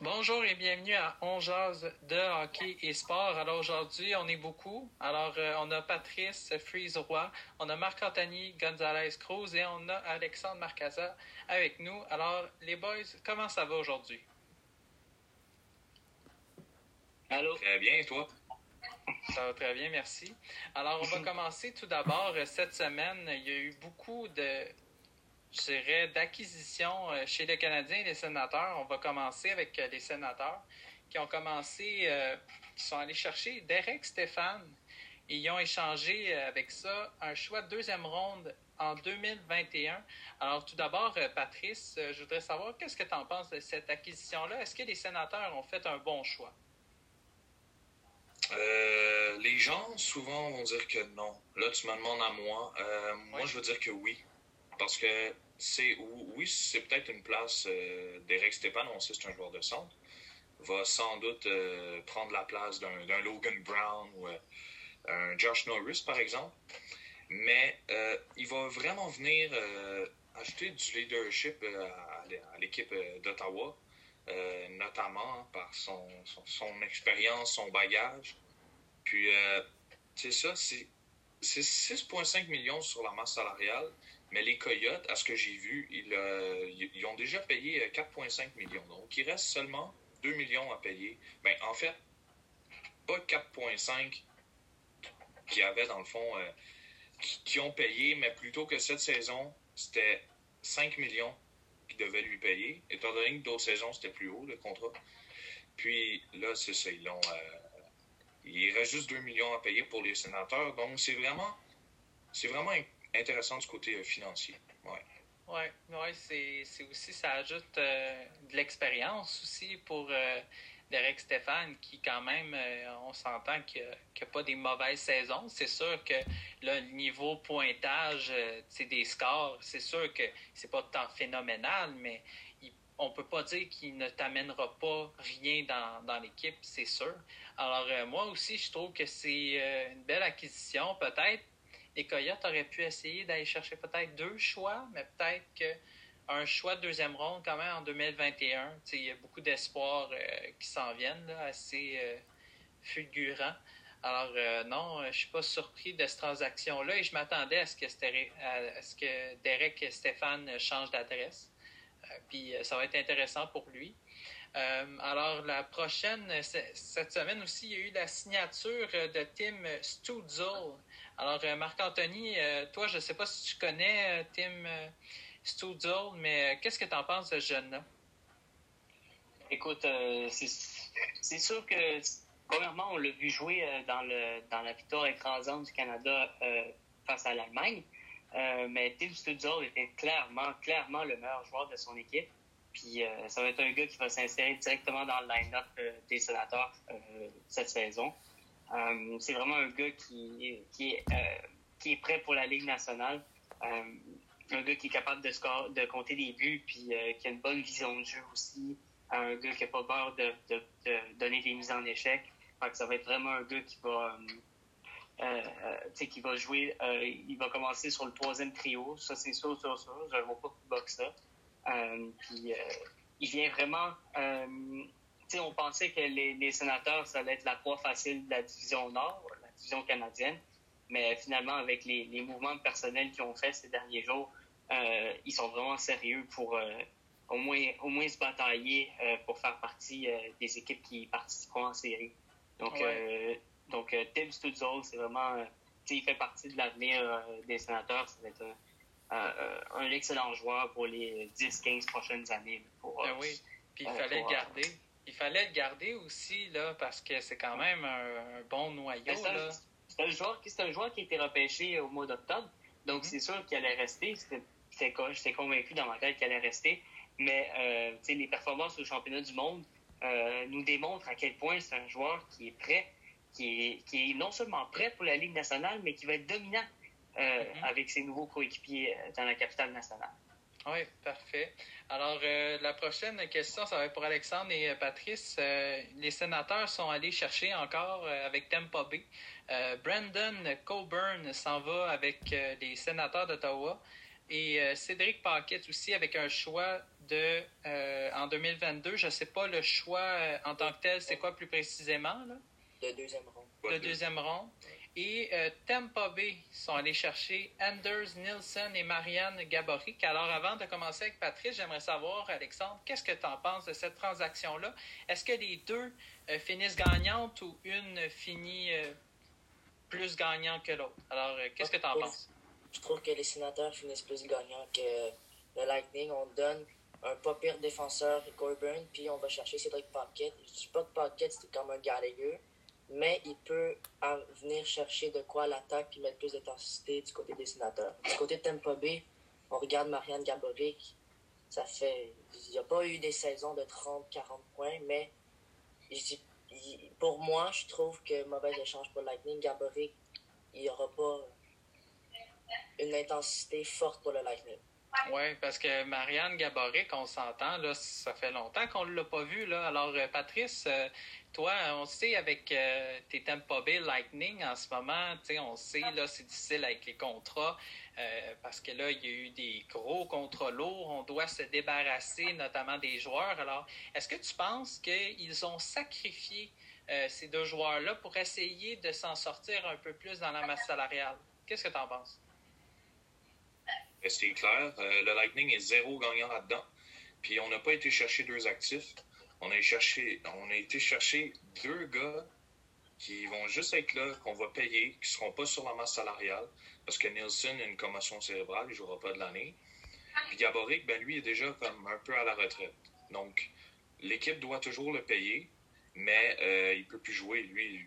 Bonjour et bienvenue à On Jazz de hockey et sport. Alors aujourd'hui, on est beaucoup. Alors euh, on a Patrice Freeze-Roy, on a Marc-Anthony Gonzalez-Cruz et on a Alexandre Marcaza avec nous. Alors les boys, comment ça va aujourd'hui? Allô? Très bien, et toi? Ça va très bien, merci. Alors, on va commencer tout d'abord. Cette semaine, il y a eu beaucoup de, je dirais, d'acquisitions euh, chez les Canadiens et les sénateurs. On va commencer avec euh, les sénateurs qui ont commencé, euh, qui sont allés chercher Derek Stéphane et ils ont échangé avec ça un choix de deuxième ronde en 2021. Alors, tout d'abord, Patrice, je voudrais savoir qu'est-ce que tu en penses de cette acquisition-là? Est-ce que les sénateurs ont fait un bon choix? Euh, les gens souvent vont dire que non. Là, tu me demandes à moi. Euh, moi, je veux dire que oui. Parce que c'est oui, c'est peut-être une place euh, d'Eric Stépan, on sait c'est un joueur de centre. Va sans doute euh, prendre la place d'un Logan Brown ou un Josh Norris, par exemple. Mais il va vraiment venir acheter du leadership à, l'équipe d'Ottawa. notamment par son, son, expérience, son bagage. Puis, c'est ça, c'est 6,5 millions sur la masse salariale. Mais les Coyotes, à ce que j'ai vu, ils, euh, ils, ont déjà payé 4,5 euh, millions. Donc, il reste seulement 2 millions à payer. Ben, en fait, pas 4,5 qui avaient, dans le fond, euh, qui, ont payé, mais plutôt que cette saison, c'était 5 millions qui devaient lui payer, étant donné que d'autres saisons, c'était plus haut, le contrat. Puis là, c'est ça, ils l'ont... il reste juste 2 millions à payer pour les sénateurs. Donc, c'est vraiment... C'est vraiment intéressant du côté euh, financier. Ouais. Oui, ouais, c'est aussi, ça ajoute euh, de l'expérience aussi pour euh, Derek Stéphane, qui quand même, on s'entend qu'il n'a pas des mauvaises saisons. C'est sûr que le niveau pointage, c'est des scores, c'est sûr que c'est pas tant phénoménal, mais on peut pas dire qu'il ne t'amènera pas rien dans, dans l'équipe, c'est sûr. Alors moi aussi, je trouve que c'est une belle acquisition, peut-être les Coyotes auraient pu essayer d'aller chercher peut-être deux choix, mais peut-être qu'un choix de deuxième ronde quand même en 2021. Il y a beaucoup d'espoirs euh, qui s'en viennent, assez euh, fulgurants. Alors euh, non, je suis pas surpris de cette transaction-là et je m'attendais à ce que, à ce que Derek Stéphane change d'adresse. puis ça va être intéressant pour lui. Alors, la prochaine, cette semaine aussi, il y a eu la signature de Tim Stutzel, alors, euh, Marc-Anthony, euh, toi, je ne sais pas si tu connais euh, Tim Studzel, mais qu'est-ce que tu en penses de ce jeune-là? Écoute, c'est sûr que, premièrement, on l'a vu jouer dans, le, dans la victoire écrasante du Canada face à l'Allemagne. mais Tim Studzel était clairement, clairement le meilleur joueur de son équipe. Puis ça va être un gars qui va s'insérer directement dans le line-up des sénateurs cette saison. Euh, c'est vraiment un gars qui, qui, est, euh, qui est prêt pour la Ligue nationale. Euh, un gars qui est capable de, de compter des buts, puis qui a une bonne vision de jeu aussi. Un gars qui n'a pas peur de, de, donner des mises en échec. que ça va être vraiment un gars qui va, euh, qui va jouer. il va commencer sur le troisième trio. Ça, c'est sûr, sûr, sûr. Je ne vois pas plus bas que ça. Puis il vient vraiment on pensait que les, sénateurs, ça allait être la proie facile de la division Nord, la division canadienne. Mais finalement, avec les, mouvements de personnel qu'ils ont fait ces derniers jours, euh, ils sont vraiment sérieux pour euh, au, moins, au moins se batailler euh, pour faire partie des équipes qui participeront en série. Donc, donc Tim Stutzel, c'est vraiment, il fait partie de l'avenir des sénateurs. Ça va être un, excellent joueur pour les 10-15 prochaines années. Pour, ah oui, puis il fallait le garder il fallait le garder aussi, là, parce que c'est quand même un, bon noyau. C'est un, joueur, un joueur qui a été repêché au mois d'octobre, donc mm-hmm. c'est sûr qu'il allait rester. J'étais convaincu dans ma tête qu'il allait rester. Mais euh, les performances au championnat du monde euh, nous démontrent à quel point c'est un joueur qui est prêt, qui est, qui est non seulement prêt pour la Ligue nationale, mais qui va être dominant euh, mm-hmm. avec ses nouveaux coéquipiers dans la capitale nationale. Oui, parfait. Alors, euh, la prochaine question, ça va être pour Alexandre et euh, Patrice. Euh, les sénateurs sont allés chercher encore avec Tampa Bay. Brandon Coburn s'en va avec les sénateurs d'Ottawa. Et Cédric Paquette aussi avec un choix de euh, en 2022. Je ne sais pas le choix euh, en tant que tel, c'est quoi plus précisément? Là? Le deuxième rond. Le deuxième rond. Et euh, Tampa Bay sont allés chercher Anders Nielsen et Marianne Gaborik. Alors, avant de commencer avec Patrice, j'aimerais savoir, Alexandre, qu'est-ce que tu en penses de cette transaction-là? Est-ce que les deux finissent gagnantes ou une finit plus gagnante que l'autre? Alors, qu'est-ce que tu en penses? Je trouve que les sénateurs finissent plus gagnants que le Lightning. On donne un pas pire défenseur, Corbin, puis on va chercher Cédric Pocket. Je dis pas que Pocket, c'est comme un Gallagher mais il peut venir chercher de quoi l'attaque et mettre plus d'intensité du côté des sénateurs. Du côté de Tampa Bay, on regarde Marianne Gaboric, ça fait. Il n'y a pas eu des saisons de 30-40 points, mais pour moi, je trouve que mauvais échange pour Lightning. Gaboric, il n'y aura pas une intensité forte pour le Lightning. Oui, parce que Marianne Gaboric, on s'entend, là, ça fait longtemps qu'on ne l'a pas vu. Là. Alors, euh, Patrice, euh, toi, on sait avec euh, tes Tampa Bay Lightning en ce moment, on sait, là, c'est difficile avec les contrats parce que là, il y a eu des gros contrats lourds. On doit se débarrasser notamment des joueurs. Alors, est-ce que tu penses qu'ils ont sacrifié ces deux joueurs-là pour essayer de s'en sortir un peu plus dans la masse salariale? Qu'est-ce que tu en penses? C'est clair. Euh, le Lightning est zéro gagnant là-dedans. Puis on n'a pas été chercher deux actifs. On a, été chercher deux gars qui vont juste être là, qu'on va payer, qui ne seront pas sur la masse salariale, parce que Nielsen a une commotion cérébrale, il ne jouera pas de l'année. Puis Gaborik, ben lui, est déjà comme un peu à la retraite. Donc, l'équipe doit toujours le payer, mais euh, il ne peut plus jouer. Lui,